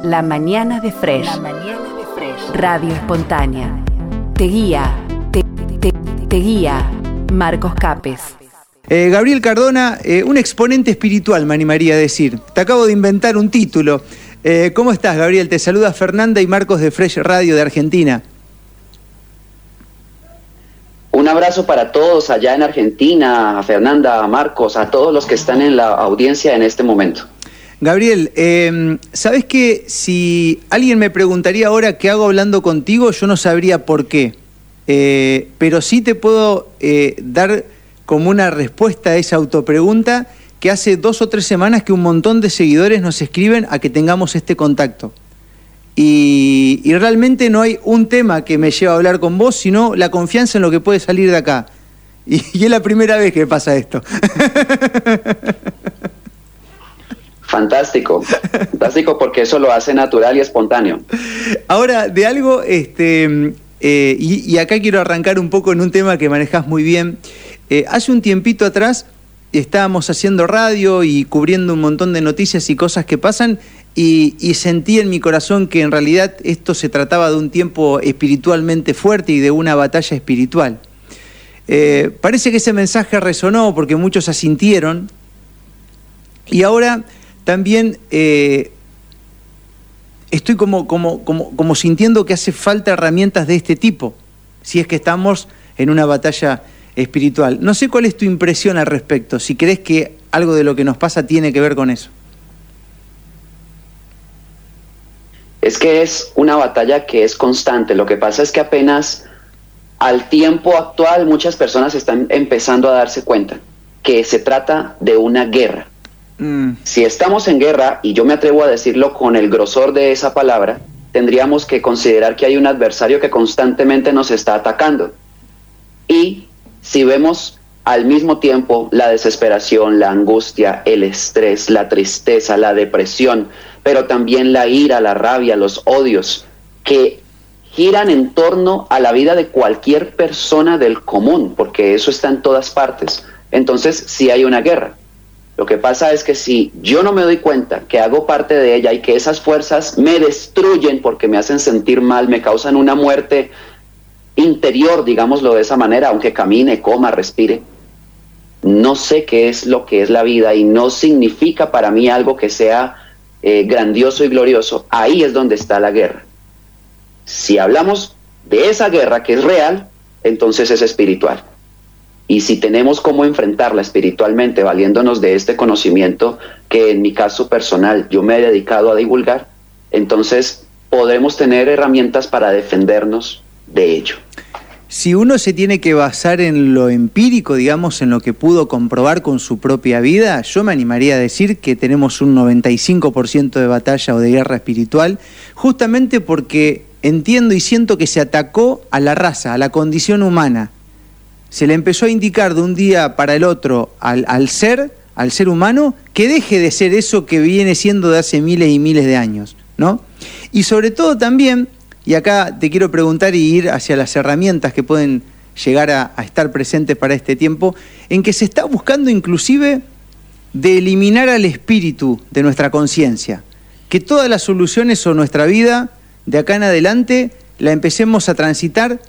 La mañana de Fresh. La mañana de Fresh. Radio espontánea. Te guía. Te, te, te guía. Marcos Capes. Eh, Gabriel Cardona, eh, un exponente espiritual, me animaría a decir. Te acabo de inventar un título. Eh, ¿Cómo estás, Gabriel? Te saluda Fernanda y Marcos de Fresh Radio de Argentina. Un abrazo para todos allá en Argentina, a Fernanda, a Marcos, a todos los que están en la audiencia en este momento. Gabriel, eh, ¿sabes que si alguien me preguntaría ahora qué hago hablando contigo, yo no sabría por qué? Eh, pero sí te puedo eh, dar como una respuesta a esa autopregunta que hace dos o tres semanas que un montón de seguidores nos escriben a que tengamos este contacto. Y, y, realmente no hay un tema que me lleva a hablar con vos, sino la confianza en lo que puede salir de acá. Y, y es la primera vez que pasa esto. Fantástico, fantástico porque eso lo hace natural y espontáneo. Ahora, de algo, este, eh, y, acá quiero arrancar un poco en un tema que manejas muy bien. Eh, hace un tiempito atrás estábamos haciendo radio y cubriendo un montón de noticias y cosas que pasan y, y, sentí en mi corazón que en realidad esto se trataba de un tiempo espiritualmente fuerte y de una batalla espiritual. Eh, parece que ese mensaje resonó porque muchos asintieron y ahora también eh, estoy como, sintiendo que hace falta herramientas de este tipo, si es que estamos en una batalla espiritual. No sé cuál es tu impresión al respecto, si crees que algo de lo que nos pasa tiene que ver con eso. Es que es una batalla que es constante. Lo que pasa es que apenas al tiempo actual muchas personas están empezando a darse cuenta que se trata de una guerra. Mm. Si estamos en guerra, y yo me atrevo a decirlo con el grosor de esa palabra, tendríamos que considerar que hay un adversario que constantemente nos está atacando. Y si vemos al mismo tiempo la desesperación, la angustia, el estrés, la tristeza, la depresión, pero también la ira, la rabia, los odios, que giran en torno a la vida de cualquier persona del común, porque eso está en todas partes. Entonces, sí hay una guerra. Lo que pasa es que si yo no me doy cuenta que hago parte de ella y que esas fuerzas me destruyen porque me hacen sentir mal, me causan una muerte interior, digámoslo de esa manera, aunque camine, coma, respire, no sé qué es lo que es la vida y no significa para mí algo que sea eh, grandioso y glorioso, ahí es donde está la guerra. Si hablamos de esa guerra que es real, entonces es espiritual. Y si tenemos cómo enfrentarla espiritualmente, valiéndonos de este conocimiento que en mi caso personal yo me he dedicado a divulgar, entonces podemos tener herramientas para defendernos de ello. Si uno se tiene que basar en lo empírico, digamos, en lo que pudo comprobar con su propia vida, yo me animaría a decir que tenemos un 95% de batalla o de guerra espiritual, justamente porque entiendo y siento que se atacó a la raza, a la condición humana. Se le empezó a indicar de un día para el otro al, ser, al ser humano, que deje de ser eso que viene siendo de hace miles y miles de años, ¿no? Y sobre todo también y acá te quiero preguntar y ir hacia las herramientas que pueden llegar a, a, estar presentes para este tiempo, en que se está buscando inclusive de eliminar al espíritu de nuestra conciencia, que todas las soluciones o nuestra vida de acá en adelante la empecemos a transitar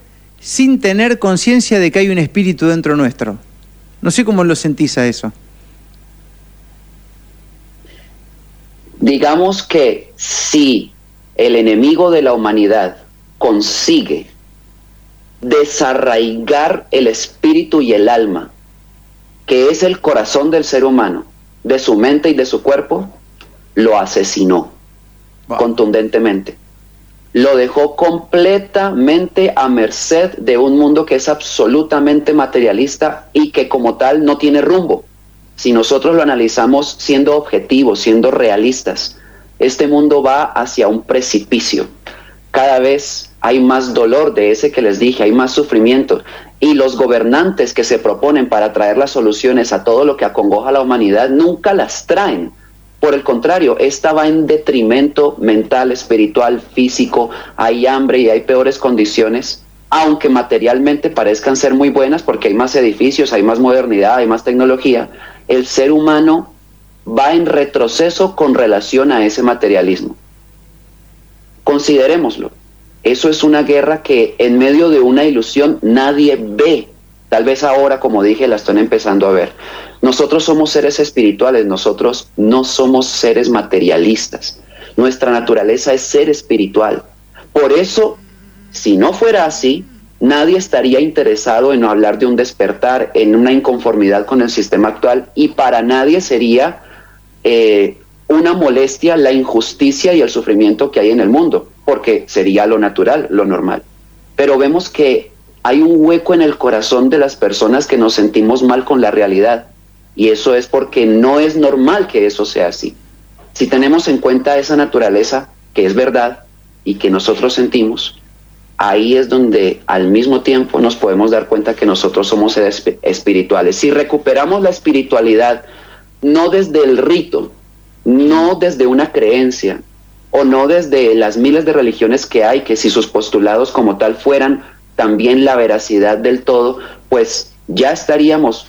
sin tener conciencia de que hay un espíritu dentro nuestro. No sé cómo lo sentís a eso. Digamos que sí el enemigo de la humanidad consigue desarraigar el espíritu y el alma, que es el corazón del ser humano, de su mente y de su cuerpo, lo asesinó wow. contundentemente. Lo dejó completamente a merced de un mundo que es absolutamente materialista y que como tal no tiene rumbo. Si nosotros lo analizamos siendo objetivos, siendo realistas, este mundo va hacia un precipicio. Cada vez hay más dolor de ese que les dije, hay más sufrimiento. Y los gobernantes que se proponen para traer las soluciones a todo lo que acongoja a la humanidad nunca las traen. Por el contrario, esta va en detrimento mental, espiritual, físico. Hay hambre y hay peores condiciones, aunque materialmente parezcan ser muy buenas porque hay más edificios, hay más modernidad, hay más tecnología. El ser humano va en retroceso con relación a ese materialismo. Considerémoslo. Eso es una guerra que en medio de una ilusión nadie ve. Tal vez ahora, como dije, la están empezando a ver. Nosotros somos seres espirituales, nosotros no somos seres materialistas. Nuestra naturaleza es ser espiritual. Por eso, si no fuera así, nadie estaría interesado en hablar de un despertar, en una inconformidad con el sistema actual y para nadie sería eh, una molestia la injusticia y el sufrimiento que hay en el mundo, porque sería lo natural, lo normal. Pero vemos que hay un hueco en el corazón de las personas que nos sentimos mal con la realidad y eso es porque no es normal que eso sea así. Si tenemos en cuenta esa naturaleza que es verdad y que nosotros sentimos, ahí es donde al mismo tiempo nos podemos dar cuenta que nosotros somos espirituales. Si recuperamos la espiritualidad, no desde el rito, no desde una creencia, o no desde las miles de religiones que hay, que si sus postulados como tal fueran también la veracidad del todo, pues ya estaríamos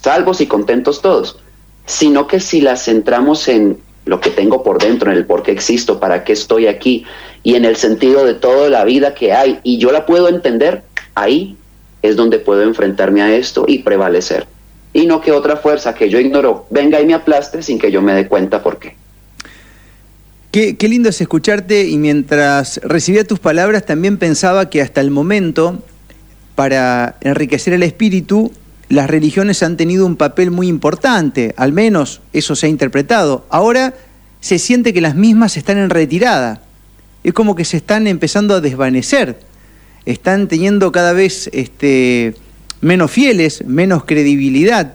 salvos y contentos todos, sino que si las centramos en lo que tengo por dentro, en el por qué existo, para qué estoy aquí y en el sentido de toda la vida que hay y yo la puedo entender, ahí es donde puedo enfrentarme a esto y prevalecer. Y no que otra fuerza que yo ignoro venga y me aplaste sin que yo me dé cuenta por qué. Qué, qué lindo es escucharte y mientras recibía tus palabras también pensaba que hasta el momento, para enriquecer el espíritu, las religiones han tenido un papel muy importante, al menos eso se ha interpretado. Ahora se siente que las mismas están en retirada. Es como que se están empezando a desvanecer. Están teniendo cada vez este, menos fieles, menos credibilidad.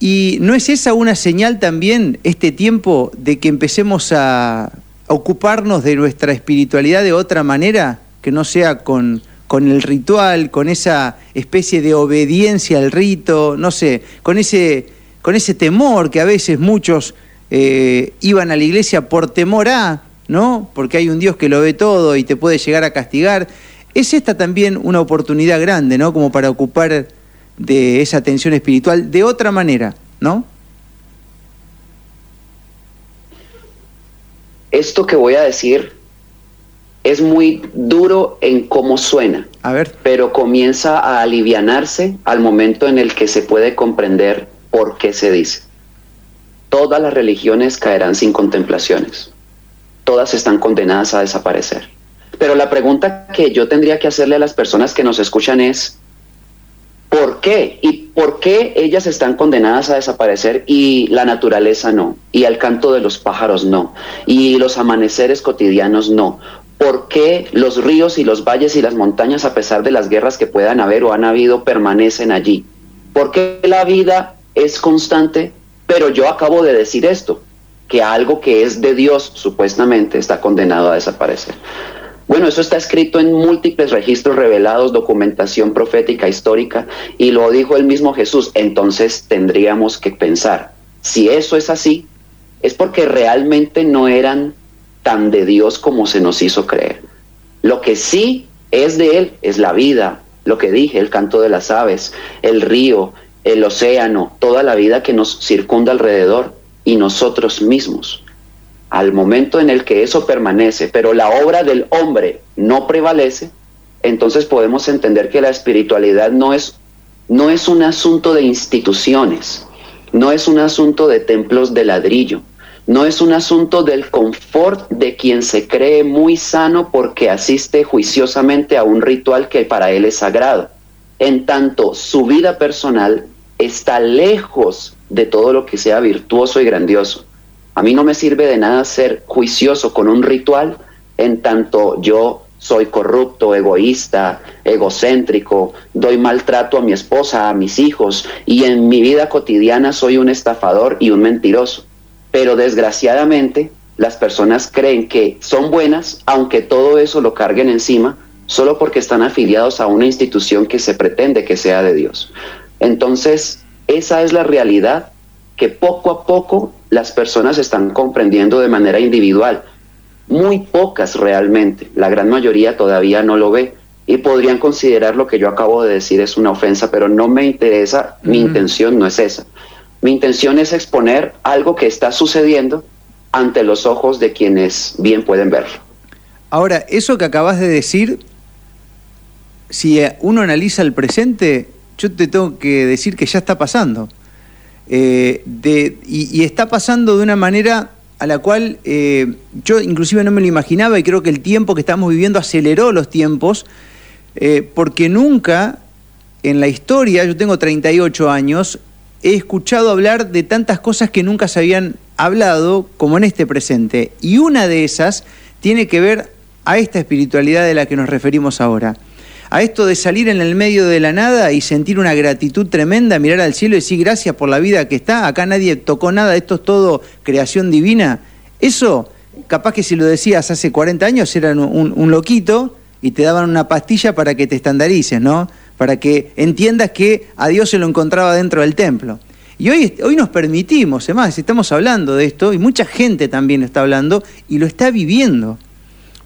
¿Y no es esa una señal también, este tiempo, de que empecemos a ocuparnos de nuestra espiritualidad de otra manera, que no sea con con el ritual, con esa especie de obediencia al rito, no sé, con ese, con ese temor que a veces muchos eh, iban a la iglesia por temor a, ¿no? Porque hay un Dios que lo ve todo y te puede llegar a castigar. Es esta también una oportunidad grande, ¿no? Como para ocupar de esa atención espiritual de otra manera, ¿no? Esto que voy a decir es muy duro en cómo suena. A ver. Pero comienza a alivianarse al momento en el que se puede comprender por qué se dice. Todas las religiones caerán sin contemplaciones. Todas están condenadas a desaparecer. Pero la pregunta que yo tendría que hacerle a las personas que nos escuchan es, ¿por qué? ¿Y por qué ellas están condenadas a desaparecer y la naturaleza no? Y el canto de los pájaros no? Y los amaneceres cotidianos no? por qué los ríos y los valles y las montañas, a pesar de las guerras que puedan haber o han habido, permanecen allí. ¿Por qué la vida es constante? Pero yo acabo de decir esto, que algo que es de Dios supuestamente está condenado a desaparecer. Bueno, eso está escrito en múltiples registros revelados, documentación profética histórica, y lo dijo el mismo Jesús. Entonces tendríamos que pensar, si eso es así, es porque realmente no eran tan de Dios como se nos hizo creer. Lo que sí es de Él es la vida, lo que dije, el canto de las aves, el río, el océano, toda la vida que nos circunda alrededor y nosotros mismos. Al momento en el que eso permanece, pero la obra del hombre no prevalece, entonces podemos entender que la espiritualidad no es, no es un asunto de instituciones, no es un asunto de templos de ladrillo, no es un asunto del confort de quien se cree muy sano porque asiste juiciosamente a un ritual que para él es sagrado. En tanto, su vida personal está lejos de todo lo que sea virtuoso y grandioso. A mí no me sirve de nada ser juicioso con un ritual en tanto yo soy corrupto, egoísta, egocéntrico, doy maltrato a mi esposa, a mis hijos y en mi vida cotidiana soy un estafador y un mentiroso pero desgraciadamente las personas creen que son buenas, aunque todo eso lo carguen encima, solo porque están afiliados a una institución que se pretende que sea de Dios. Entonces, esa es la realidad que poco a poco las personas están comprendiendo de manera individual. Muy pocas realmente, la gran mayoría todavía no lo ve y podrían considerar lo que yo acabo de decir es una ofensa, pero no me interesa, mi intención no es esa. Mi intención es exponer algo que está sucediendo ante los ojos de quienes bien pueden verlo. Ahora, eso que acabas de decir, si uno analiza el presente, yo te tengo que decir que ya está pasando. Eh, y, está pasando de una manera a la cual eh, yo inclusive no me lo imaginaba y creo que el tiempo que estamos viviendo aceleró los tiempos, eh, porque nunca en la historia, yo tengo 38 años, he escuchado hablar de tantas cosas que nunca se habían hablado como en este presente. Y una de esas tiene que ver a esta espiritualidad de la que nos referimos ahora a esto de salir en el medio de la nada y sentir una gratitud tremenda, mirar al cielo y decir gracias por la vida que está, acá nadie tocó nada, esto es todo creación divina, eso, capaz que si lo decías hace 40 años eran un, loquito y te daban una pastilla para que te estandarices, ¿no? Para que entiendas que a Dios se lo encontraba dentro del templo. Y hoy, hoy nos permitimos, además, estamos hablando de esto y mucha gente también está hablando y lo está viviendo.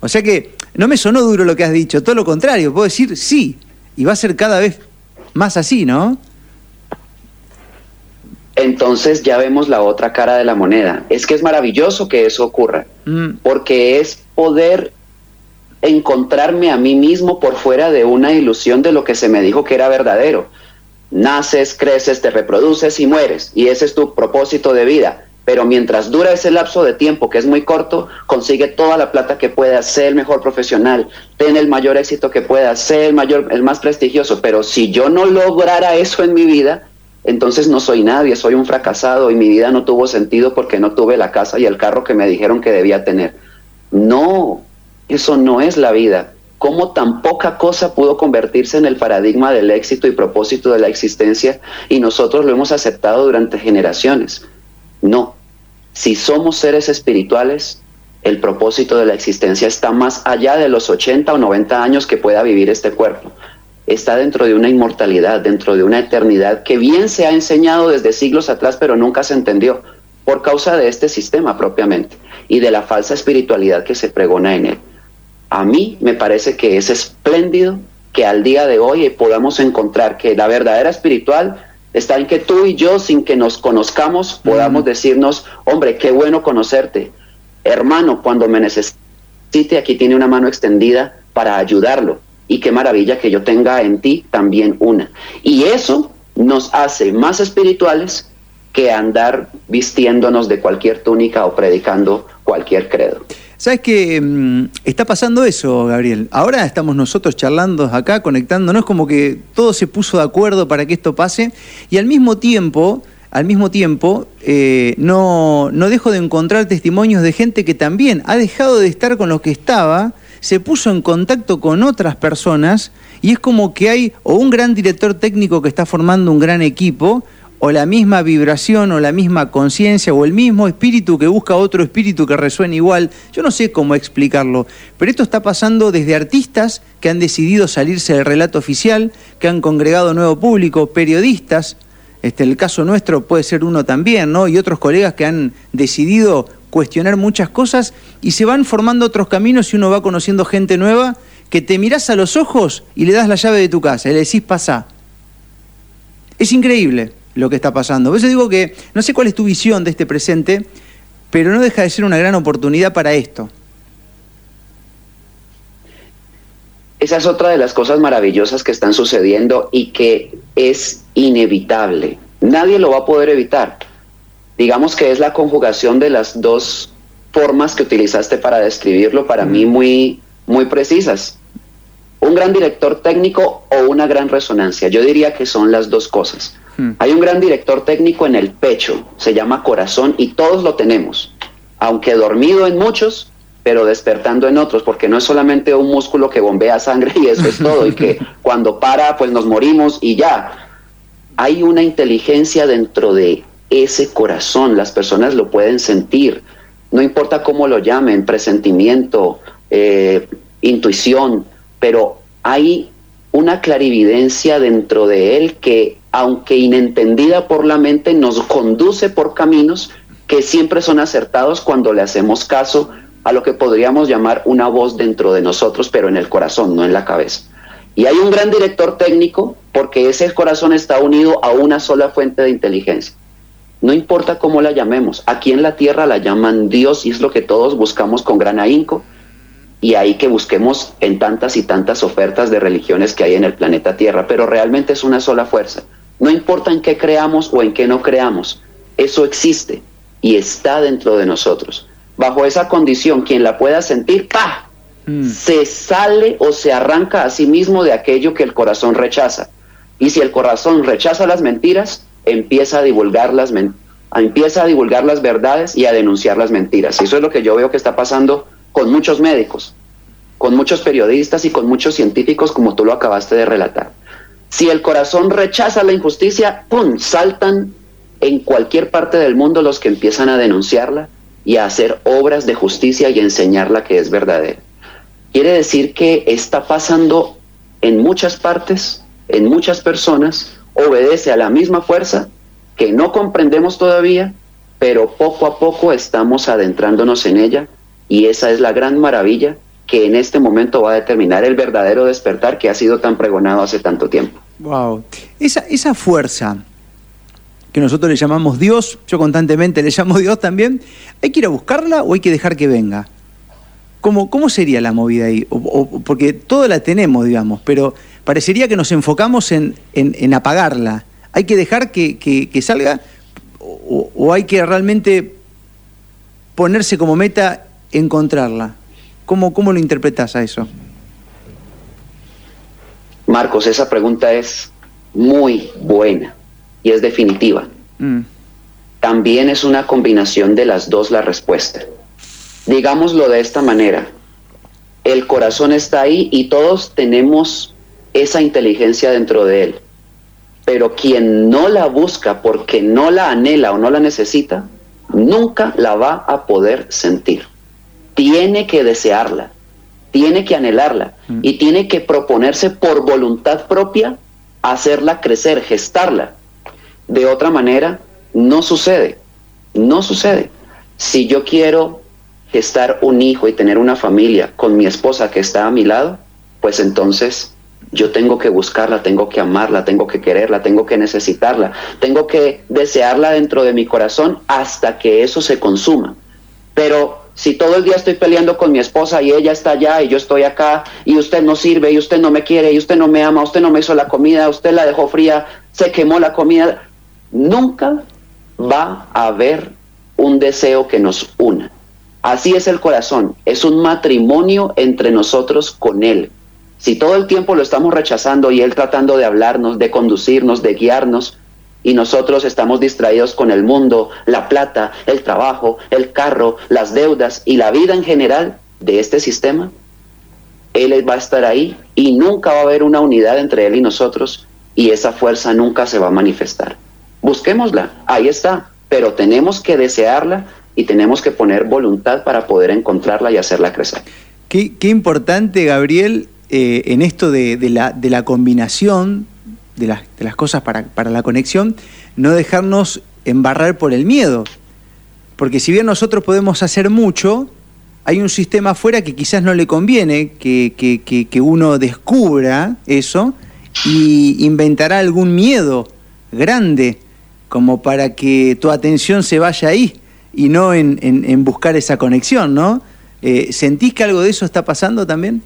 O sea que no me sonó duro lo que has dicho, todo lo contrario, puedo decir sí, y va a ser cada vez más así, ¿no? Entonces ya vemos la otra cara de la moneda. Es que es maravilloso que eso ocurra, mm. porque es poder encontrarme a mí mismo por fuera de una ilusión de lo que se me dijo que era verdadero. Naces, creces, te reproduces y mueres, y ese es tu propósito de vida pero mientras dura ese lapso de tiempo, que es muy corto, consigue toda la plata que pueda, ser el mejor profesional, tener el mayor éxito que pueda, ser el mayor, el más prestigioso. Pero si yo no lograra eso en mi vida, entonces no soy nadie, soy un fracasado y mi vida no tuvo sentido porque no tuve la casa y el carro que me dijeron que debía tener. No, eso no es la vida. ¿Cómo tan poca cosa pudo convertirse en el paradigma del éxito y propósito de la existencia y nosotros lo hemos aceptado durante generaciones? No, si somos seres espirituales, el propósito de la existencia está más allá de los 80 o 90 años que pueda vivir este cuerpo. Está dentro de una inmortalidad, dentro de una eternidad que bien se ha enseñado desde siglos atrás, pero nunca se entendió por causa de este sistema propiamente y de la falsa espiritualidad que se pregona en él. A mí me parece que es espléndido que al día de hoy podamos encontrar que la verdadera espiritual está en que tú y yo, sin que nos conozcamos, podamos decirnos, hombre, qué bueno conocerte. Hermano, cuando me necesite, aquí tiene una mano extendida para ayudarlo. Y qué maravilla que yo tenga en ti también una. Y eso nos hace más espirituales que andar vistiéndonos de cualquier túnica o predicando cualquier credo. ¿Sabes que mm, está pasando eso, Gabriel? Ahora estamos nosotros charlando acá, conectándonos, como que todo se puso de acuerdo para que esto pase y al mismo tiempo, al mismo tiempo, eh, no, no dejo de encontrar testimonios de gente que también ha dejado de estar con lo que estaba, se puso en contacto con otras personas y es como que hay o un gran director técnico que está formando un gran equipo, o la misma vibración o la misma conciencia o el mismo espíritu que busca otro espíritu que resuene igual. Yo no sé cómo explicarlo, pero esto está pasando desde artistas que han decidido salirse del relato oficial, que han congregado nuevo público, periodistas, este, el caso nuestro puede ser uno también, ¿no? Y otros colegas que han decidido cuestionar muchas cosas y se van formando otros caminos y uno va conociendo gente nueva que te mirás a los ojos y le das la llave de tu casa y le decís pasá. Es increíble lo que está pasando. Por eso digo que no sé cuál es tu visión de este presente, pero no deja de ser una gran oportunidad para esto. Esa es otra de las cosas maravillosas que están sucediendo y que es inevitable. Nadie lo va a poder evitar. Digamos que es la conjugación de las dos formas que utilizaste para describirlo, para mí muy, muy precisas. Un gran director técnico o una gran resonancia. Yo diría que son las dos cosas. Hmm. Hay un gran director técnico en el pecho, se llama corazón y todos lo tenemos, aunque dormido en muchos, pero despertando en otros, porque no es solamente un músculo que bombea sangre y eso es todo, y que cuando para, pues nos morimos y ya. Hay una inteligencia dentro de ese corazón, las personas lo pueden sentir, no importa cómo lo llamen, presentimiento, eh, intuición, pero hay una clarividencia dentro de él que aunque inentendida por la mente, nos conduce por caminos que siempre son acertados cuando le hacemos caso a lo que podríamos llamar una voz dentro de nosotros, pero en el corazón, no en la cabeza. Y hay un gran director técnico porque ese corazón está unido a una sola fuente de inteligencia. No importa cómo la llamemos, aquí en la tierra la llaman Dios y es lo que todos buscamos con gran ahínco. y ahí que busquemos en tantas y tantas ofertas de religiones que hay en el planeta Tierra, pero realmente es una sola fuerza. No importa en qué creamos o en qué no creamos, eso existe y está dentro de nosotros. Bajo esa condición, quien la pueda sentir, ¡pah! Mm. Se sale o se arranca a sí mismo de aquello que el corazón rechaza. Y si el corazón rechaza las mentiras, empieza a divulgar las empieza a divulgar las verdades y a denunciar las mentiras. Y eso es lo que yo veo que está pasando con muchos médicos, con muchos periodistas y con muchos científicos, como tú lo acabaste de relatar. Si el corazón rechaza la injusticia, ¡pum! saltan en cualquier parte del mundo los que empiezan a denunciarla y a hacer obras de justicia y enseñarla que es verdadera. Quiere decir que está pasando en muchas partes, en muchas personas, obedece a la misma fuerza que no comprendemos todavía, pero poco a poco estamos adentrándonos en ella y esa es la gran maravilla que en este momento va a determinar el verdadero despertar que ha sido tan pregonado hace tanto tiempo. Wow. Esa, esa fuerza que nosotros le llamamos Dios, yo constantemente le llamo Dios también, ¿hay que ir a buscarla o hay que dejar que venga? ¿Cómo, cómo sería la movida ahí? porque todo la tenemos, digamos, pero parecería que nos enfocamos en, en, apagarla. ¿Hay que dejar que, que, salga o, o hay que realmente ponerse como meta encontrarla? ¿Cómo, cómo lo interpretas a eso? Marcos, esa pregunta es muy buena y es definitiva. Mm. También es una combinación de las dos la respuesta. Digámoslo de esta manera, el corazón está ahí y todos tenemos esa inteligencia dentro de él. Pero quien no la busca porque no la anhela o no la necesita, nunca la va a poder sentir tiene que desearla, tiene que anhelarla mm. y tiene que proponerse por voluntad propia hacerla crecer, gestarla. De otra manera, no sucede, no sucede. Si yo quiero gestar un hijo y tener una familia con mi esposa que está a mi lado, pues entonces yo tengo que buscarla, tengo que amarla, tengo que quererla, tengo que necesitarla, tengo que desearla dentro de mi corazón hasta que eso se consuma. Pero si todo el día estoy peleando con mi esposa y ella está allá y yo estoy acá y usted no sirve y usted no me quiere y usted no me ama, usted no me hizo la comida, usted la dejó fría, se quemó la comida, nunca va a haber un deseo que nos una. Así es el corazón, es un matrimonio entre nosotros con Él. Si todo el tiempo lo estamos rechazando y Él tratando de hablarnos, de conducirnos, de guiarnos, y nosotros estamos distraídos con el mundo, la plata, el trabajo, el carro, las deudas y la vida en general de este sistema, Él va a estar ahí y nunca va a haber una unidad entre Él y nosotros y esa fuerza nunca se va a manifestar. Busquémosla, ahí está, pero tenemos que desearla y tenemos que poner voluntad para poder encontrarla y hacerla crecer. Qué, importante, Gabriel, eh, en esto de, la, de la combinación de las, de las cosas para, para la conexión, no dejarnos embarrar por el miedo. Porque si bien nosotros podemos hacer mucho, hay un sistema afuera que quizás no le conviene que, que, que, uno descubra eso y inventará algún miedo grande como para que tu atención se vaya ahí y no en, en, buscar esa conexión, ¿no? Eh, ¿Sentís que algo de eso está pasando también?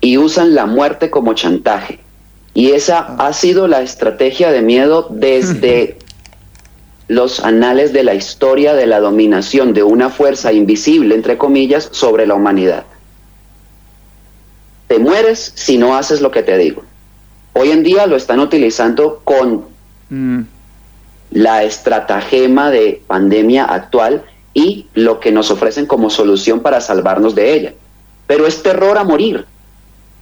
Y usan la muerte como chantaje. Y esa ha sido la estrategia de miedo desde los anales de la historia de la dominación de una fuerza invisible, entre comillas, sobre la humanidad. Te mueres si no haces lo que te digo. Hoy en día lo están utilizando con mm. la estratagema de pandemia actual y lo que nos ofrecen como solución para salvarnos de ella. Pero es terror a morir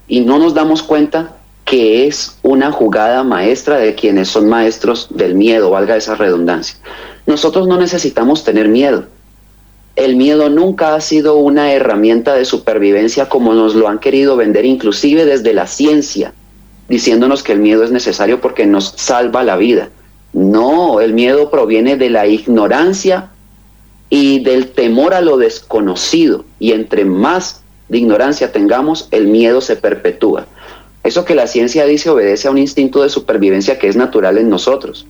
y no nos damos cuenta que es una jugada maestra de quienes son maestros del miedo, valga esa redundancia. Nosotros no necesitamos tener miedo. El miedo nunca ha sido una herramienta de supervivencia como nos lo han querido vender inclusive desde la ciencia, diciéndonos que el miedo es necesario porque nos salva la vida. No, el miedo proviene de la ignorancia y del temor a lo desconocido. Y entre más de ignorancia tengamos, el miedo se perpetúa. Eso que la ciencia dice obedece a un instinto de supervivencia que es natural en nosotros,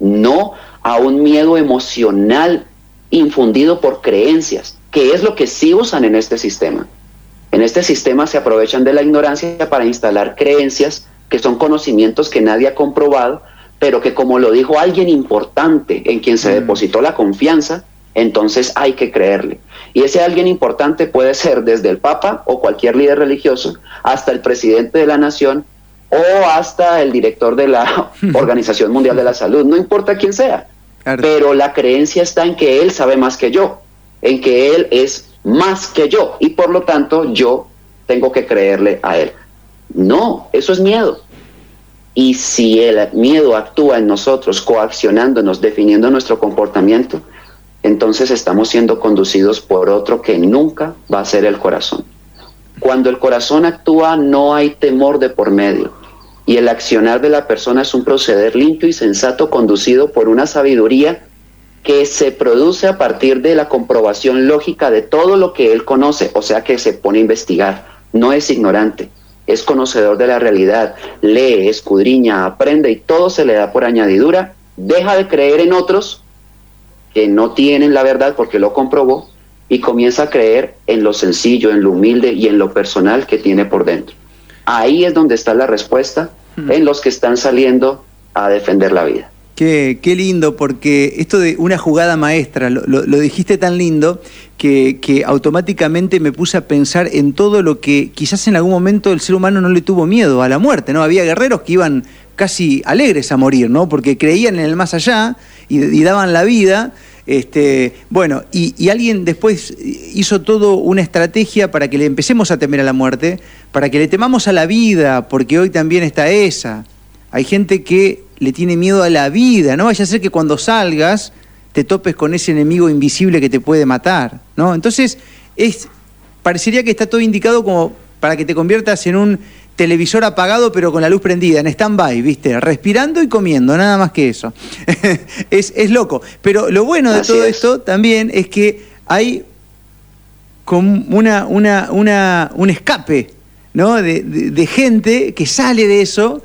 no a un miedo emocional infundido por creencias, que es lo que sí usan en este sistema. En este sistema se aprovechan de la ignorancia para instalar creencias que son conocimientos que nadie ha comprobado, pero que como lo dijo alguien importante en quien se mm. depositó la confianza, entonces hay que creerle. Y ese alguien importante puede ser desde el Papa o cualquier líder religioso hasta el presidente de la nación o hasta el director de la Organización Mundial de la Salud, no importa quién sea. Pero la creencia está en que él sabe más que yo, en que él es más que yo y por lo tanto yo tengo que creerle a él. No, eso es miedo. Y si el miedo actúa en nosotros, coaccionándonos, definiendo nuestro comportamiento, entonces estamos siendo conducidos por otro que nunca va a ser el corazón. Cuando el corazón actúa no hay temor de por medio. Y el accionar de la persona es un proceder limpio y sensato conducido por una sabiduría que se produce a partir de la comprobación lógica de todo lo que él conoce, o sea que se pone a investigar, no es ignorante, es conocedor de la realidad, lee, escudriña, aprende y todo se le da por añadidura, deja de creer en otros que no tienen la verdad porque lo comprobó y comienza a creer en lo sencillo, en lo humilde y en lo personal que tiene por dentro. Ahí es donde está la respuesta hmm. en los que están saliendo a defender la vida. Qué, qué, lindo, porque esto de una jugada maestra, lo, dijiste tan lindo que, que, automáticamente me puse a pensar en todo lo que quizás en algún momento el ser humano no le tuvo miedo a la muerte, ¿no? Había guerreros que iban casi alegres a morir, ¿no? Porque creían en el más allá y daban la vida este, bueno, y, alguien después hizo todo una estrategia para que le empecemos a temer a la muerte, para que le temamos a la vida, porque hoy también está esa. Hay gente que le tiene miedo a la vida, no vaya a ser que cuando salgas te topes con ese enemigo invisible que te puede matar, ¿no? Entonces, es, parecería que está todo indicado como para que te conviertas en un televisor apagado pero con la luz prendida, en stand-by, ¿viste? Respirando y comiendo, nada más que eso. es, es, loco. Pero lo bueno de todo esto también es que hay como una, una, una, un escape, ¿no? De, de gente que sale de eso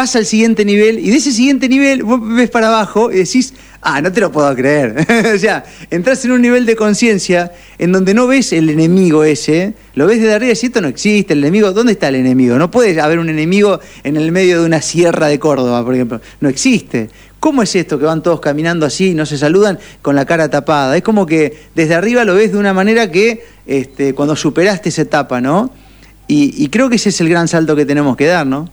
pasa al siguiente nivel y de ese siguiente nivel vos ves para abajo y decís, ah, no te lo puedo creer. o sea, entras en un nivel de conciencia en donde no ves el enemigo ese, lo ves desde arriba y esto no existe, el enemigo, ¿dónde está el enemigo? No puede haber un enemigo en el medio de una sierra de Córdoba, por ejemplo, no existe. ¿Cómo es esto que van todos caminando así y no se saludan con la cara tapada? Es como que desde arriba lo ves de una manera que este, cuando superaste esa etapa, ¿no? y creo que ese es el gran salto que tenemos que dar, ¿no?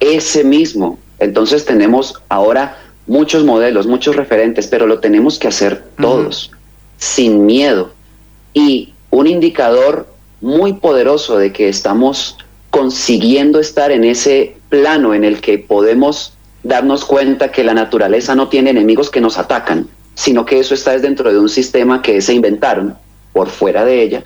Ese mismo. Entonces tenemos ahora muchos modelos, muchos referentes, pero lo tenemos que hacer todos, sin miedo. Y un indicador muy poderoso de que estamos consiguiendo estar en ese plano en el que podemos darnos cuenta que la naturaleza no tiene enemigos que nos atacan, sino que eso está dentro de un sistema que se inventaron por fuera de ella.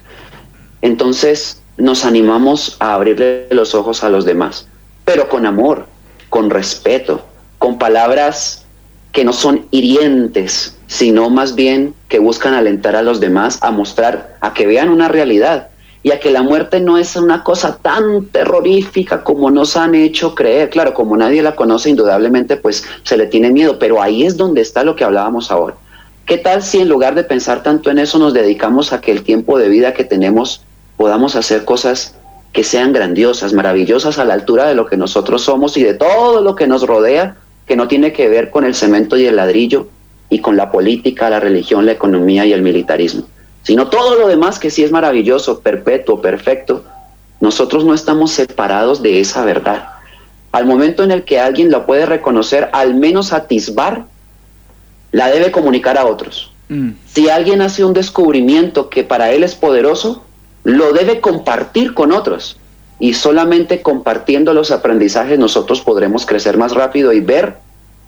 Entonces nos animamos a abrirle los ojos a los demás pero con amor, con respeto, con palabras que no son hirientes, sino más bien que buscan alentar a los demás a mostrar, a que vean una realidad y a que la muerte no es una cosa tan terrorífica como nos han hecho creer. Claro, como nadie la conoce, indudablemente, pues se le tiene miedo, pero ahí es donde está lo que hablábamos ahora. ¿Qué tal si en lugar de pensar tanto en eso nos dedicamos a que el tiempo de vida que tenemos podamos hacer cosas que sean grandiosas, maravillosas a la altura de lo que nosotros somos y de todo lo que nos rodea, que no tiene que ver con el cemento y el ladrillo y con la política, la religión, la economía y el militarismo, sino todo lo demás que sí es maravilloso, perpetuo, perfecto. Nosotros no estamos separados de esa verdad. Al momento en el que alguien la puede reconocer, al menos atisbar, la debe comunicar a otros. Mm. Si alguien hace un descubrimiento que para él es poderoso, lo debe compartir con otros. Y solamente compartiendo los aprendizajes nosotros podremos crecer más rápido y ver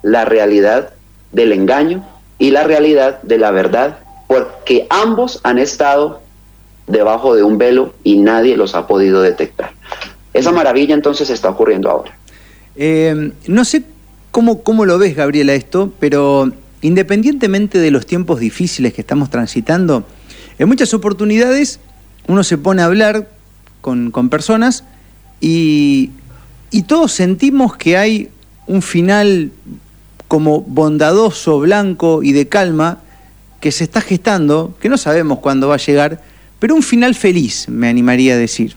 la realidad del engaño y la realidad de la verdad, porque ambos han estado debajo de un velo y nadie los ha podido detectar. Esa maravilla entonces está ocurriendo ahora. Eh, no sé cómo, cómo lo ves, Gabriela, esto, pero independientemente de los tiempos difíciles que estamos transitando, en muchas oportunidades uno se pone a hablar con, personas y, todos sentimos que hay un final como bondadoso, blanco y de calma que se está gestando, que no sabemos cuándo va a llegar, pero un final feliz, me animaría a decir,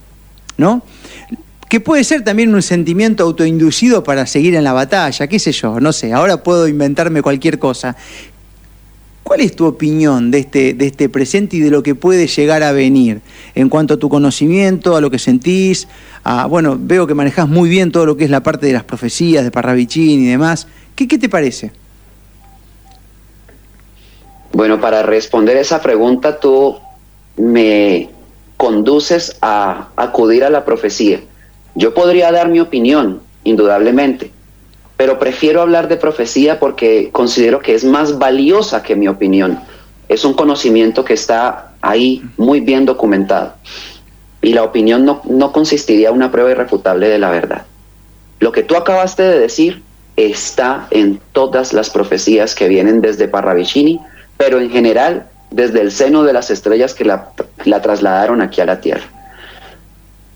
¿no? Que puede ser también un sentimiento autoinducido para seguir en la batalla, qué sé yo, no sé, ahora puedo inventarme cualquier cosa. ¿Cuál es tu opinión de este, de este presente y de lo que puede llegar a venir en cuanto a tu conocimiento, a lo que sentís? A, bueno, veo que manejas muy bien todo lo que es la parte de las profecías de Parrabichín y demás. ¿Qué, qué te parece? Bueno, para responder esa pregunta, tú me conduces a acudir a la profecía. Yo podría dar mi opinión, indudablemente, pero prefiero hablar de profecía porque considero que es más valiosa que mi opinión. Es un conocimiento que está ahí muy bien documentado. Y la opinión no, no consistiría en una prueba irrefutable de la verdad. Lo que tú acabaste de decir está en todas las profecías que vienen desde Parravicini, pero en general desde el seno de las estrellas que la, la trasladaron aquí a la Tierra.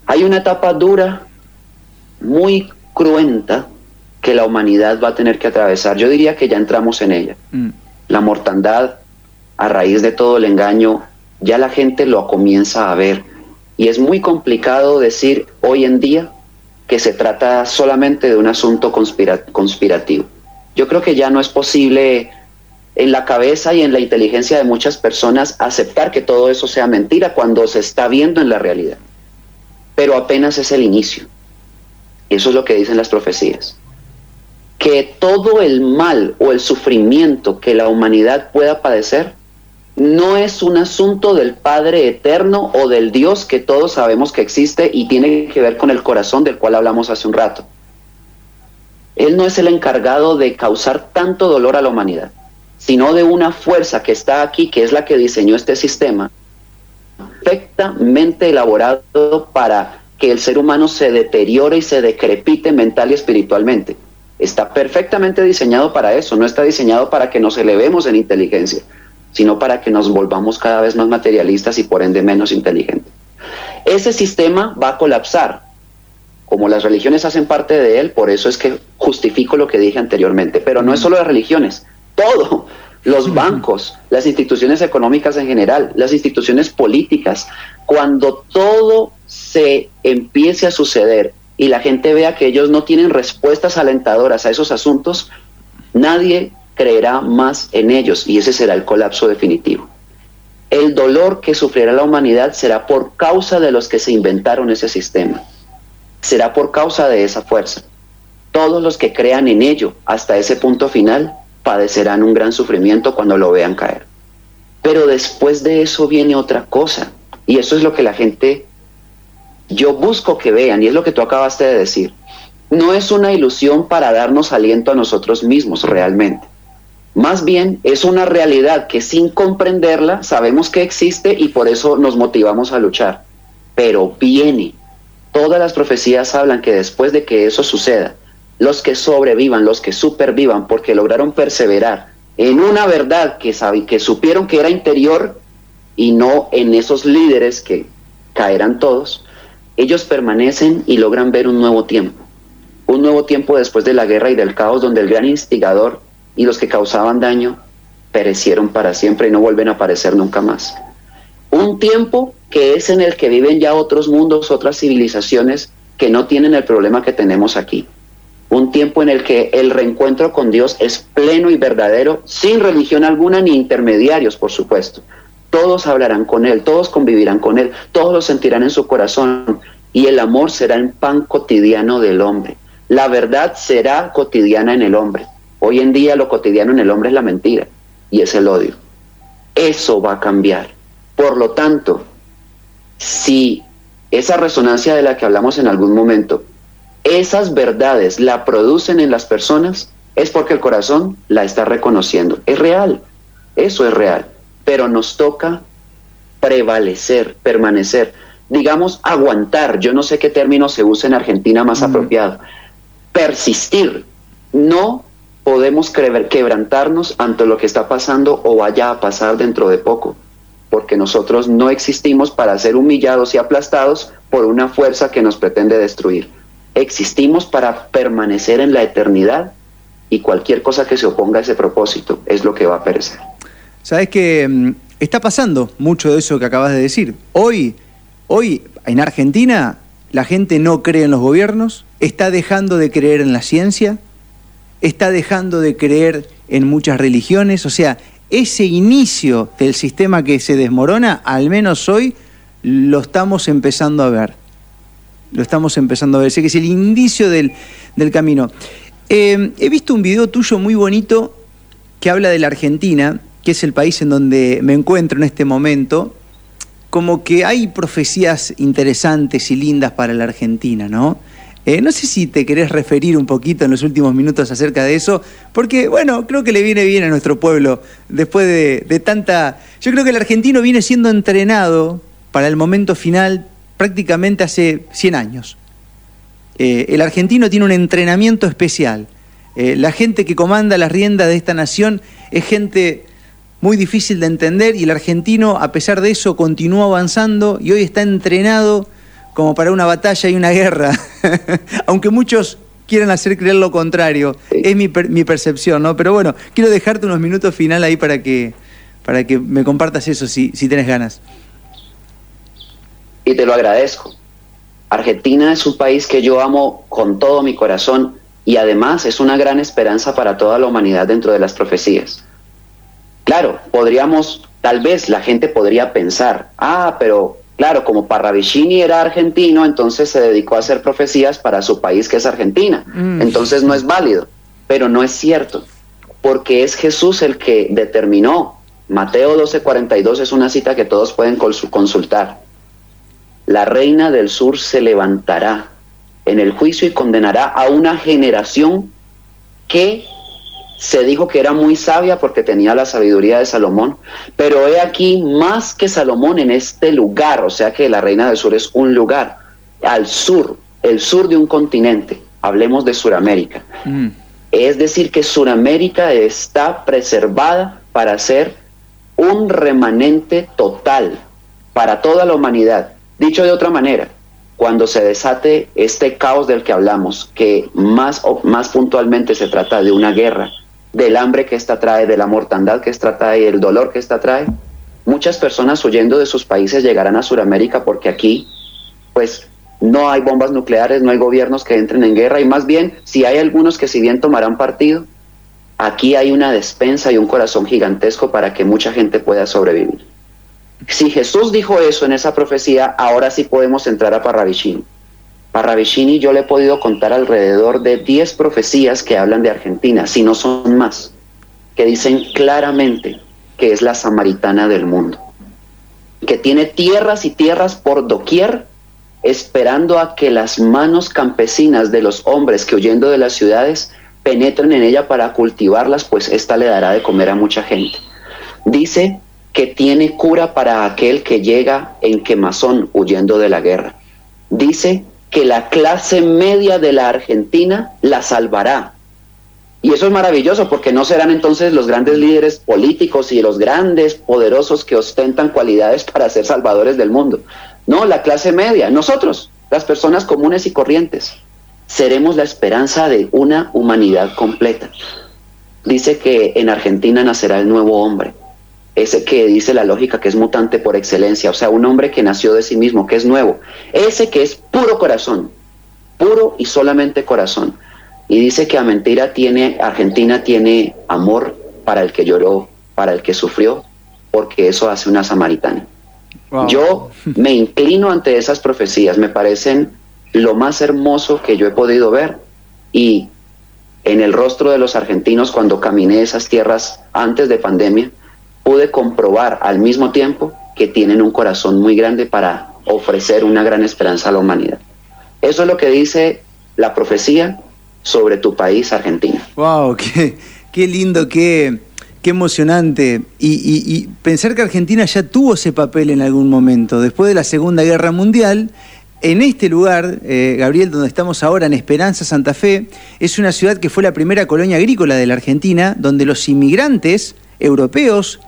Hay una etapa dura, muy cruenta, que la humanidad va a tener que atravesar. Yo diría que ya entramos en ella. Mm. La mortandad, a raíz de todo el engaño, ya la gente lo comienza a ver. Y es muy complicado decir hoy en día que se trata solamente de un asunto conspirativo. Yo creo que ya no es posible en la cabeza y en la inteligencia de muchas personas aceptar que todo eso sea mentira cuando se está viendo en la realidad. Pero apenas es el inicio. Eso es lo que dicen las profecías que todo el mal o el sufrimiento que la humanidad pueda padecer no es un asunto del Padre Eterno o del Dios que todos sabemos que existe y tiene que ver con el corazón del cual hablamos hace un rato. Él no es el encargado de causar tanto dolor a la humanidad, sino de una fuerza que está aquí, que es la que diseñó este sistema, perfectamente elaborado para que el ser humano se deteriore y se decrepite mental y espiritualmente. Está perfectamente diseñado para eso, no está diseñado para que nos elevemos en inteligencia, sino para que nos volvamos cada vez más materialistas y por ende menos inteligentes. Ese sistema va a colapsar. Como las religiones hacen parte de él, por eso es que justifico lo que dije anteriormente. Pero no es solo las religiones, todo. Los bancos, las instituciones económicas en general, las instituciones políticas, cuando todo se empiece a suceder y la gente vea que ellos no tienen respuestas alentadoras a esos asuntos, nadie creerá más en ellos y ese será el colapso definitivo. El dolor que sufrirá la humanidad será por causa de los que se inventaron ese sistema. Será por causa de esa fuerza. Todos los que crean en ello hasta ese punto final padecerán un gran sufrimiento cuando lo vean caer. Pero después de eso viene otra cosa. Y eso es lo que la gente yo busco que vean, y es lo que tú acabaste de decir, no es una ilusión para darnos aliento a nosotros mismos realmente. Más bien es una realidad que sin comprenderla sabemos que existe y por eso nos motivamos a luchar. Pero viene. Todas las profecías hablan que después de que eso suceda, los que sobrevivan, los que supervivan, porque lograron perseverar en una verdad que, que supieron que era interior y no en esos líderes que caerán todos, ellos permanecen y logran ver un nuevo tiempo, un nuevo tiempo después de la guerra y del caos donde el gran instigador y los que causaban daño perecieron para siempre y no vuelven a aparecer nunca más. Un tiempo que es en el que viven ya otros mundos, otras civilizaciones que no tienen el problema que tenemos aquí. Un tiempo en el que el reencuentro con Dios es pleno y verdadero, sin religión alguna ni intermediarios, por supuesto todos hablarán con Él, todos convivirán con Él, todos lo sentirán en su corazón y el amor será el pan cotidiano del hombre. La verdad será cotidiana en el hombre. Hoy en día lo cotidiano en el hombre es la mentira y es el odio. Eso va a cambiar. Por lo tanto, si esa resonancia de la que hablamos en algún momento, esas verdades la producen en las personas, es porque el corazón la está reconociendo. Es real, eso es real pero nos toca prevalecer, permanecer, digamos, aguantar, yo no sé qué término se usa en Argentina más apropiado, persistir, no podemos quebrantarnos ante lo que está pasando o vaya a pasar dentro de poco, porque nosotros no existimos para ser humillados y aplastados por una fuerza que nos pretende destruir. Existimos para permanecer en la eternidad y cualquier cosa que se oponga a ese propósito es lo que va a perecer. Sabes que mm, está pasando mucho de eso que acabas de decir. Hoy, hoy en Argentina la gente no cree en los gobiernos, está dejando de creer en la ciencia, está dejando de creer en muchas religiones, o sea, ese inicio del sistema que se desmorona, al menos hoy, lo estamos empezando a ver. Lo estamos empezando a ver. Sé que es el indicio del, camino. Eh, he visto un video tuyo muy bonito que habla de la Argentina, que es el país en donde me encuentro en este momento, como que hay profecías interesantes y lindas para la Argentina, ¿no? Eh, no sé si te querés referir un poquito en los últimos minutos acerca de eso, porque, bueno, creo que le viene bien a nuestro pueblo después de, tanta... Yo creo que el argentino viene siendo entrenado para el momento final prácticamente hace 100 años. Eh, el argentino tiene un entrenamiento especial. Eh, la gente que comanda las riendas de esta nación es gente muy difícil de entender y el argentino, a pesar de eso, continúa avanzando y hoy está entrenado como para una batalla y una guerra, aunque muchos quieran hacer creer lo contrario, es mi, mi, percepción, ¿no? Pero bueno, quiero dejarte unos minutos final ahí para que, para que me compartas eso si, si tenés ganas. Y te lo agradezco. Argentina es un país que yo amo con todo mi corazón y además es una gran esperanza para toda la humanidad dentro de las profecías. Claro, podríamos, tal vez la gente podría pensar, ah, pero claro, como Parravicini era argentino, entonces se dedicó a hacer profecías para su país que es Argentina. Mm. Entonces no es válido, pero no es cierto, porque es Jesús el que determinó. Mateo 12:42 es una cita que todos pueden consultar. La reina del sur se levantará en el juicio y condenará a una generación que se dijo que era muy sabia porque tenía la sabiduría de Salomón, pero he aquí más que Salomón en este lugar, o sea que la Reina del Sur es un lugar, al sur, el sur de un continente, hablemos de Suramérica. Mm. Es decir, que Suramérica está preservada para ser un remanente total para toda la humanidad. Dicho de otra manera, cuando se desate este caos del que hablamos, que más, más puntualmente se trata de una guerra, del hambre que esta trae, de la mortandad que esta trae, el dolor que esta trae. Muchas personas huyendo de sus países llegarán a Sudamérica porque aquí, pues, no hay bombas nucleares, no hay gobiernos que entren en guerra y más bien, si hay algunos que si bien tomarán partido, aquí hay una despensa y un corazón gigantesco para que mucha gente pueda sobrevivir. Si Jesús dijo eso en esa profecía, ahora sí podemos entrar a Parravicini. Parravicini yo le he podido contar alrededor de 10 profecías que hablan de Argentina, si no son más, que dicen claramente que es la samaritana del mundo, que tiene tierras y tierras por doquier, esperando a que las manos campesinas de los hombres que huyendo de las ciudades penetren en ella para cultivarlas, pues ésta le dará de comer a mucha gente. Dice que tiene cura para aquel que llega en quemazón huyendo de la guerra. Dice que la clase media de la Argentina la salvará. Y eso es maravilloso porque no serán entonces los grandes líderes políticos y los grandes poderosos que ostentan cualidades para ser salvadores del mundo. No, la clase media, nosotros, las personas comunes y corrientes, seremos la esperanza de una humanidad completa. Dice que en Argentina nacerá el nuevo hombre ese que dice la lógica que es mutante por excelencia, o sea, un hombre que nació de sí mismo, que es nuevo, ese que es puro corazón, puro y solamente corazón. Y dice que a mentira tiene, Argentina tiene amor para el que lloró, para el que sufrió, porque eso hace una samaritana. Yo me inclino ante esas profecías, me parecen lo más hermoso que yo he podido ver y en el rostro de los argentinos cuando caminé esas tierras antes de pandemia, pude comprobar al mismo tiempo que tienen un corazón muy grande para ofrecer una gran esperanza a la humanidad. Eso es lo que dice la profecía sobre tu país, Argentina. ¡Wow! ¡Qué, qué lindo, qué, qué emocionante! Y, pensar que Argentina ya tuvo ese papel en algún momento. Después de la Segunda Guerra Mundial, en este lugar, eh, Gabriel, donde estamos ahora, en Esperanza, Santa Fe, es una ciudad que fue la primera colonia agrícola de la Argentina, donde los inmigrantes europeos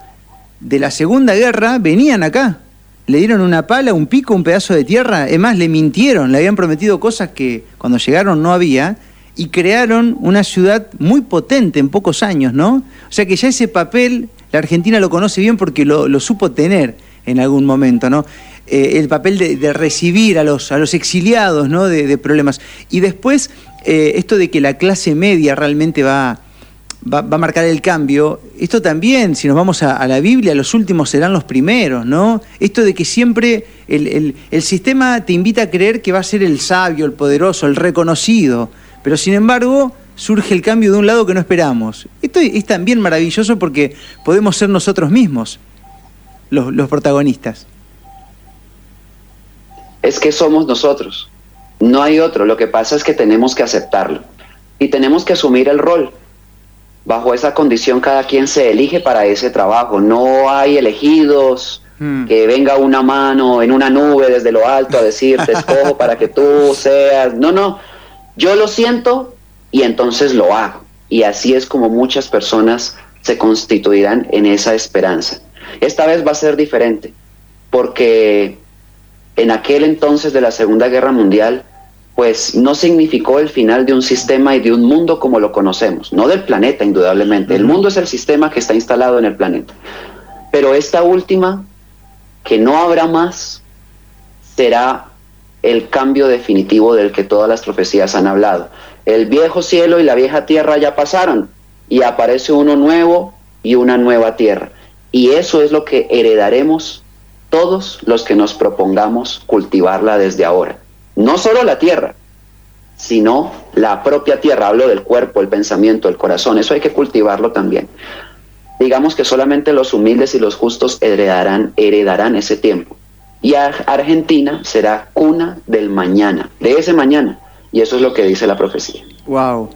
de la Segunda Guerra venían acá. Le dieron una pala, un pico, un pedazo de tierra. Es más, le mintieron, le habían prometido cosas que cuando llegaron no había. y crearon una ciudad muy potente en pocos años, ¿no? O sea que ya ese papel la Argentina lo conoce bien porque lo, supo tener en algún momento, ¿no? Eh, el papel de, recibir a los, a los exiliados, ¿no? De, problemas. Y después, eh, esto de que la clase media realmente va, va, a marcar el cambio, esto también, si nos vamos a, la Biblia, los últimos serán los primeros, ¿no? Esto de que siempre el, el sistema te invita a creer que va a ser el sabio, el poderoso, el reconocido, pero sin embargo surge el cambio de un lado que no esperamos. Esto es también maravilloso porque podemos ser nosotros mismos los, protagonistas. Es que somos nosotros, no hay otro. Lo que pasa es que tenemos que aceptarlo y tenemos que asumir el rol. Bajo esa condición cada quien se elige para ese trabajo. No hay elegidos, hmm. que venga una mano en una nube desde lo alto a decirte escojo para que tú seas. No, no. Yo lo siento y entonces lo hago. Y así es como muchas personas se constituirán en esa esperanza. Esta vez va a ser diferente, porque en aquel entonces de la Segunda Guerra Mundial, pues no significó el final de un sistema y de un mundo como lo conocemos, no del planeta indudablemente. El mundo es el sistema que está instalado en el planeta. Pero esta última, que no habrá más, será el cambio definitivo del que todas las profecías han hablado. El viejo cielo y la vieja tierra ya pasaron y aparece uno nuevo y una nueva tierra. Y eso es lo que heredaremos todos los que nos propongamos cultivarla desde ahora. No solo la tierra, sino la propia tierra. Hablo del cuerpo, el pensamiento, el corazón. Eso hay que cultivarlo también. Digamos que solamente los humildes y los justos heredarán, heredarán ese tiempo. Y Argentina será cuna del mañana, de ese mañana. Y eso es lo que dice la profecía. Wow.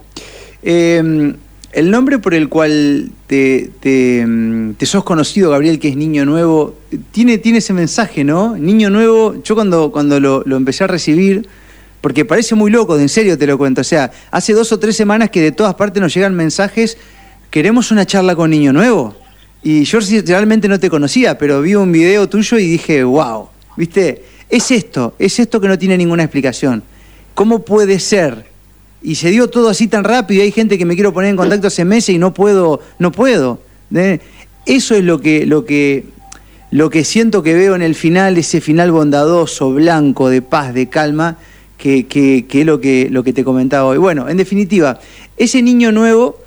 El nombre por el cual te, te, sos conocido, Gabriel, que es Niño Nuevo, tiene, tiene ese mensaje, ¿no? Niño Nuevo, yo cuando, cuando lo, empecé a recibir, porque parece muy loco, en serio te lo cuento, o sea, hace dos o tres semanas que de todas partes nos llegan mensajes, queremos una charla con Niño Nuevo. Y yo realmente no te conocía, pero vi un video tuyo y dije, wow, ¿viste? Es esto, es esto que no tiene ninguna explicación. ¿Cómo puede ser? Y se dio todo así tan rápido, hay gente que me quiero poner en contacto hace meses y no puedo, no puedo. ¿eh? Eso es lo que, lo que, lo que siento que veo en el final, ese final bondadoso, blanco, de paz, de calma, que, que, que es lo que, lo que te comentaba hoy. Bueno, en definitiva, ese niño nuevo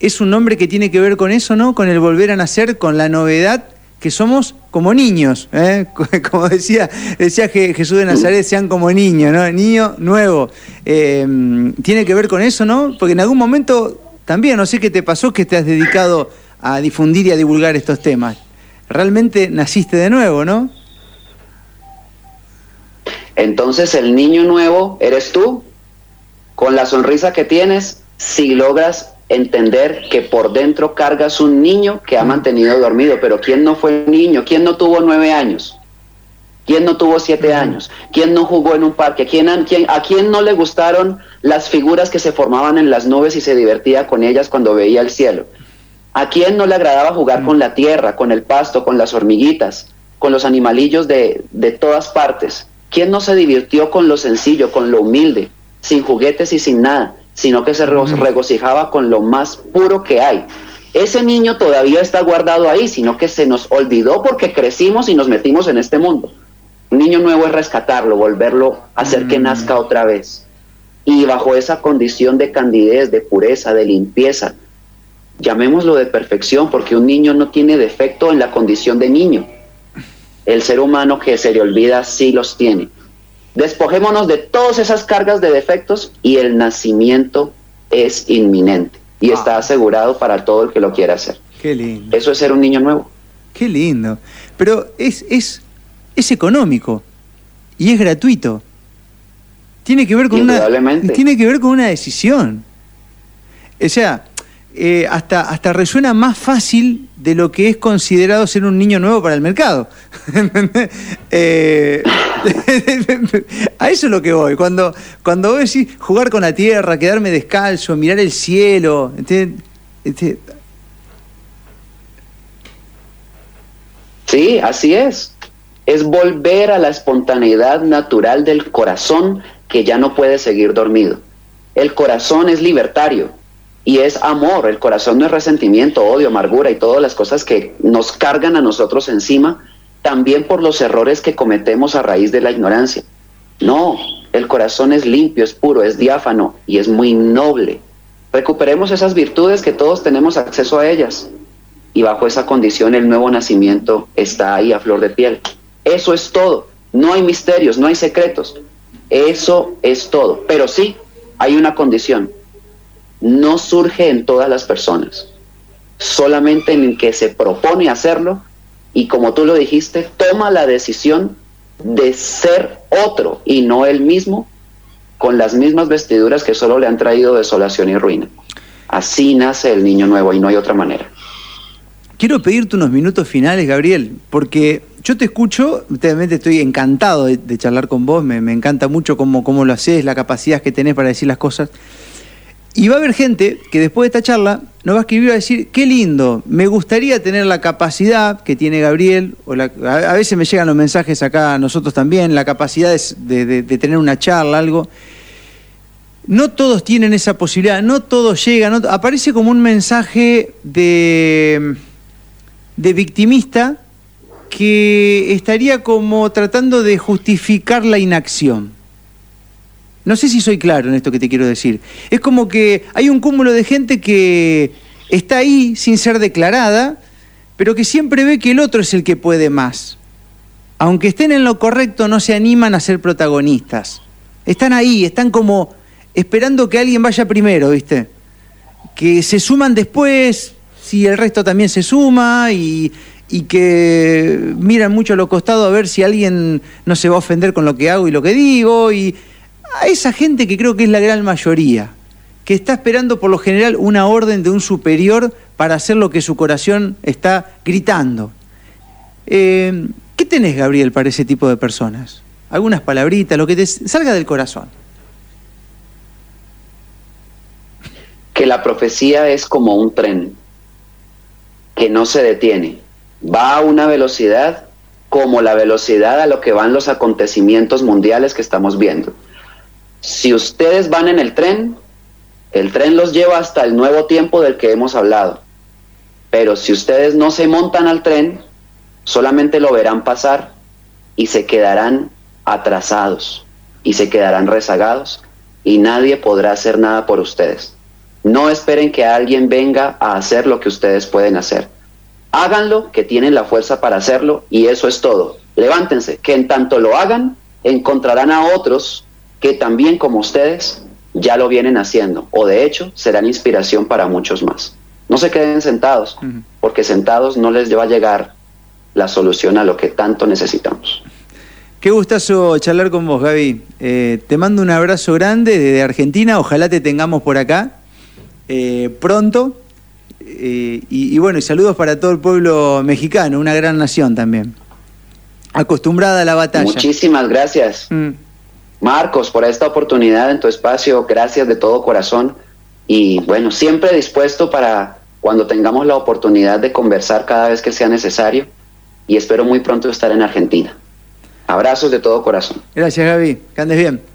es un nombre que tiene que ver con eso, ¿no? Con el volver a nacer, con la novedad que somos como niños, ¿eh? como decía, decía Jesús de Nazaret, sean como niños, ¿no? Niño nuevo. Eh, tiene que ver con eso, ¿no? Porque en algún momento también, no sé qué te pasó, que te has dedicado a difundir y a divulgar estos temas. Realmente naciste de nuevo, ¿no? Entonces el niño nuevo eres tú, con la sonrisa que tienes, si logras entender que por dentro cargas un niño que ha mantenido dormido, pero ¿quién no fue niño? ¿Quién no tuvo nueve años? ¿Quién no tuvo siete años? ¿Quién no jugó en un parque? ¿Quién, a, quién, ¿A quién no le gustaron las figuras que se formaban en las nubes y se divertía con ellas cuando veía el cielo? ¿A quién no le agradaba jugar con la tierra, con el pasto, con las hormiguitas, con los animalillos de, de todas partes? ¿Quién no se divirtió con lo sencillo, con lo humilde, sin juguetes y sin nada? Sino que se regocijaba con lo más puro que hay. Ese niño todavía está guardado ahí, sino que se nos olvidó porque crecimos y nos metimos en este mundo. Un niño nuevo es rescatarlo, volverlo a hacer que mm. nazca otra vez. Y bajo esa condición de candidez, de pureza, de limpieza, llamémoslo de perfección, porque un niño no tiene defecto en la condición de niño. El ser humano que se le olvida sí los tiene. Despojémonos de todas esas cargas de defectos y el nacimiento es inminente y está ah. asegurado para todo el que lo quiera hacer. Qué lindo. Eso es ser un niño nuevo. Qué lindo. Pero es, es, es económico y es gratuito. Tiene que ver con una tiene que ver con una decisión. O sea, eh, hasta, hasta resuena más fácil de lo que es considerado ser un niño nuevo para el mercado. Eh, a eso es lo que voy. Cuando, cuando vos decís jugar con la tierra, quedarme descalzo, mirar el cielo. Sí, así es. Es volver a la espontaneidad natural del corazón que ya no puede seguir dormido. El corazón es libertario y es amor. El corazón no es resentimiento, odio, amargura y todas las cosas que nos cargan a nosotros encima, también por los errores que cometemos a raíz de la ignorancia. No, el corazón es limpio, es puro, es diáfano y es muy noble. Recuperemos esas virtudes que todos tenemos acceso a ellas. Y bajo esa condición el nuevo nacimiento está ahí a flor de piel. Eso es todo. No hay misterios, no hay secretos. Eso es todo. Pero sí, hay una condición. No surge en todas las personas. Solamente en el que se propone hacerlo y como tú lo dijiste, toma la decisión de ser otro y no el mismo con las mismas vestiduras que solo le han traído desolación y ruina. Así nace el niño nuevo y no hay otra manera. Quiero pedirte unos minutos finales, Gabriel, porque yo te escucho, realmente estoy encantado de, charlar con vos, me, encanta mucho cómo, cómo lo haces, la capacidad que tenés para decir las cosas. Y va a haber gente que después de esta charla nos va a escribir a decir, qué lindo, me gustaría tener la capacidad que tiene Gabriel, o a, veces me llegan los mensajes acá a nosotros también, la capacidad de, tener una charla, algo. No todos tienen esa posibilidad, no todos llegan, aparece como un mensaje de, de victimista que estaría como tratando de justificar la inacción. No sé si soy claro en esto que te quiero decir. Es como que hay un cúmulo de gente que está ahí sin ser declarada, pero que siempre ve que el otro es el que puede más. Aunque estén en lo correcto, no se animan a ser protagonistas. Están ahí, están como esperando que alguien vaya primero, ¿viste? Que se suman después, si el resto también se suma y, y que miran mucho a los costados a ver si alguien no se va a ofender con lo que hago y lo que digo y a esa gente que creo que es la gran mayoría, que está esperando por lo general una orden de un superior para hacer lo que su corazón está gritando. Eh, ¿Qué tenés, Gabriel, para ese tipo de personas? Algunas palabritas, lo que te salga del corazón. Que la profecía es como un tren que no se detiene, va a una velocidad como la velocidad a lo que van los acontecimientos mundiales que estamos viendo. Si ustedes van en el tren, el tren los lleva hasta el nuevo tiempo del que hemos hablado. Pero si ustedes no se montan al tren, solamente lo verán pasar y se quedarán atrasados y se quedarán rezagados y nadie podrá hacer nada por ustedes. No esperen que alguien venga a hacer lo que ustedes pueden hacer. Háganlo, que tienen la fuerza para hacerlo y eso es todo. Levántense, que en tanto lo hagan, encontrarán a otros que también como ustedes ya lo vienen haciendo o de hecho serán inspiración para muchos más. No se queden sentados, porque sentados no les va a llegar la solución a lo que tanto necesitamos. Qué gustazo charlar con vos, Gaby. Eh, te mando un abrazo grande desde Argentina. Ojalá te tengamos por acá eh, pronto. Eh, y, bueno, y saludos para todo el pueblo mexicano, una gran nación también. Acostumbrada a la batalla. Muchísimas gracias. Mm. Marcos, por esta oportunidad en tu espacio. Gracias de todo corazón. Y bueno, siempre dispuesto para cuando tengamos la oportunidad de conversar cada vez que sea necesario. Y espero muy pronto estar en Argentina. Abrazos de todo corazón. Gracias, Gaby. Que andes bien.